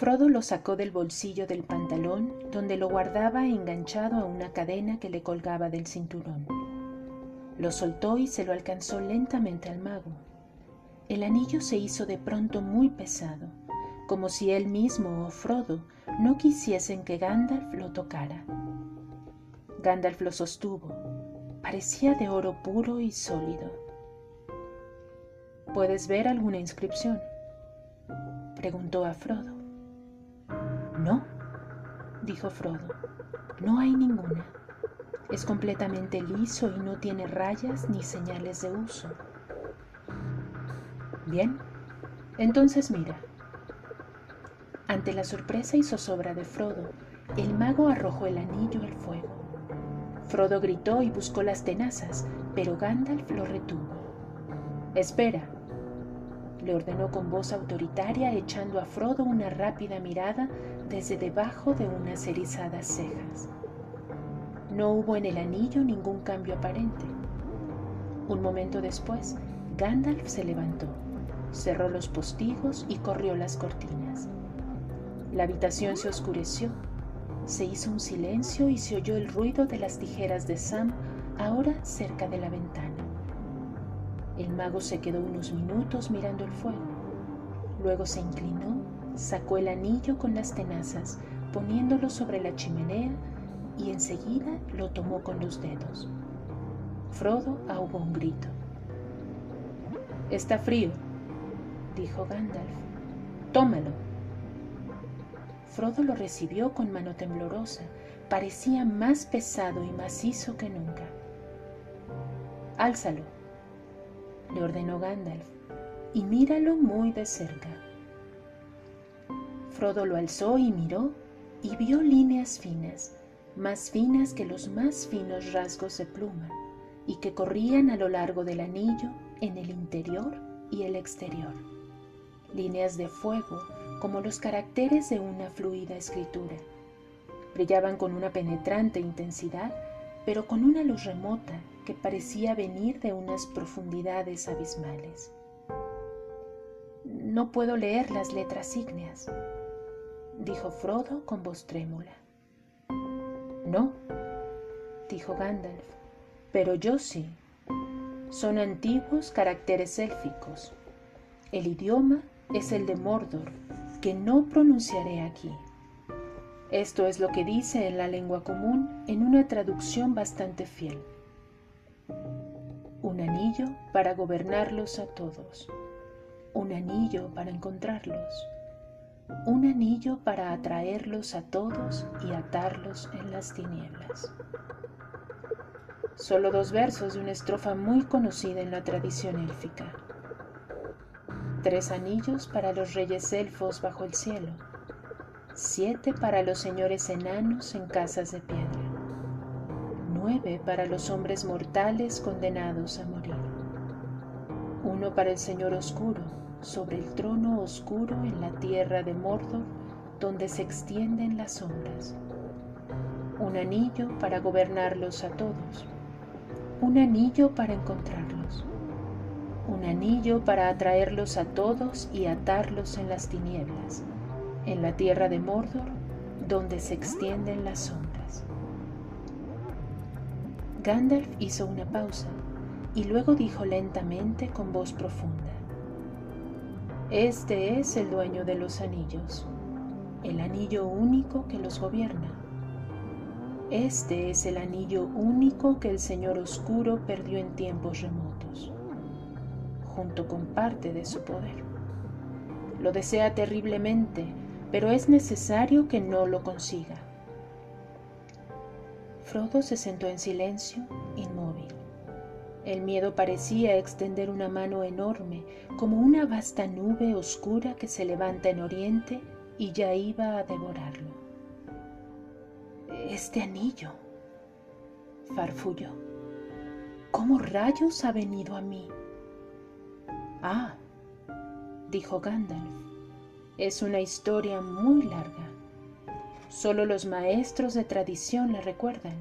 Frodo lo sacó del bolsillo del pantalón, donde lo guardaba enganchado a una cadena que le colgaba del cinturón. Lo soltó y se lo alcanzó lentamente al mago. El anillo se hizo de pronto muy pesado, como si él mismo o Frodo no quisiesen que Gandalf lo tocara. Gandalf lo sostuvo. Parecía de oro puro y sólido. ¿Puedes ver alguna inscripción? preguntó a Frodo. No, dijo Frodo, no hay ninguna. Es completamente liso y no tiene rayas ni señales de uso. Bien, entonces mira. Ante la sorpresa y zozobra de Frodo, el mago arrojó el anillo al fuego. Frodo gritó y buscó las tenazas, pero Gandalf lo retuvo. Espera, le ordenó con voz autoritaria, echando a Frodo una rápida mirada desde debajo de unas erizadas cejas. No hubo en el anillo ningún cambio aparente. Un momento después, Gandalf se levantó, cerró los postigos y corrió las cortinas. La habitación se oscureció, se hizo un silencio y se oyó el ruido de las tijeras de Sam ahora cerca de la ventana. El mago se quedó unos minutos mirando el fuego. Luego se inclinó, sacó el anillo con las tenazas, poniéndolo sobre la chimenea y enseguida lo tomó con los dedos. Frodo ahogó un grito. Está frío, dijo Gandalf. Tómalo. Frodo lo recibió con mano temblorosa. Parecía más pesado y macizo que nunca. Álzalo, le ordenó Gandalf, y míralo muy de cerca. Frodo lo alzó y miró y vio líneas finas, más finas que los más finos rasgos de pluma, y que corrían a lo largo del anillo en el interior y el exterior. Líneas de fuego como los caracteres de una fluida escritura. Brillaban con una penetrante intensidad, pero con una luz remota que parecía venir de unas profundidades abismales. No puedo leer las letras ígneas, dijo Frodo con voz trémula. No, dijo Gandalf, pero yo sí. Son antiguos caracteres élficos. El idioma es el de Mordor, que no pronunciaré aquí. Esto es lo que dice en la lengua común en una traducción bastante fiel un anillo para gobernarlos a todos, un anillo para encontrarlos, un anillo para atraerlos a todos y atarlos en las tinieblas. Solo dos versos de una estrofa muy conocida en la tradición élfica. Tres anillos para los reyes elfos bajo el cielo, siete para los señores enanos en casas de piedra para los hombres mortales condenados a morir. Uno para el Señor oscuro, sobre el trono oscuro en la tierra de Mordor, donde se extienden las sombras. Un anillo para gobernarlos a todos. Un anillo para encontrarlos. Un anillo para atraerlos a todos y atarlos en las tinieblas, en la tierra de Mordor, donde se extienden las sombras. Gandalf hizo una pausa y luego dijo lentamente con voz profunda, Este es el dueño de los anillos, el anillo único que los gobierna. Este es el anillo único que el Señor Oscuro perdió en tiempos remotos, junto con parte de su poder. Lo desea terriblemente, pero es necesario que no lo consiga Frodo se sentó en silencio, inmóvil. El miedo parecía extender una mano enorme, como una vasta nube oscura que se levanta en oriente y ya iba a devorarlo. Este anillo, farfulló. ¿Cómo rayos ha venido a mí? Ah, dijo Gandalf, es una historia muy larga. Solo los maestros de tradición la recuerdan,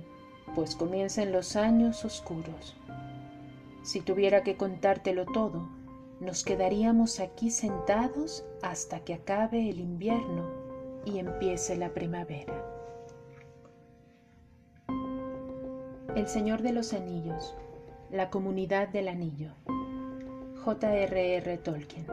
pues comienzan los años oscuros. Si tuviera que contártelo todo, nos quedaríamos aquí sentados hasta que acabe el invierno y empiece la primavera. El Señor de los Anillos, la comunidad del anillo. J.R.R. Tolkien.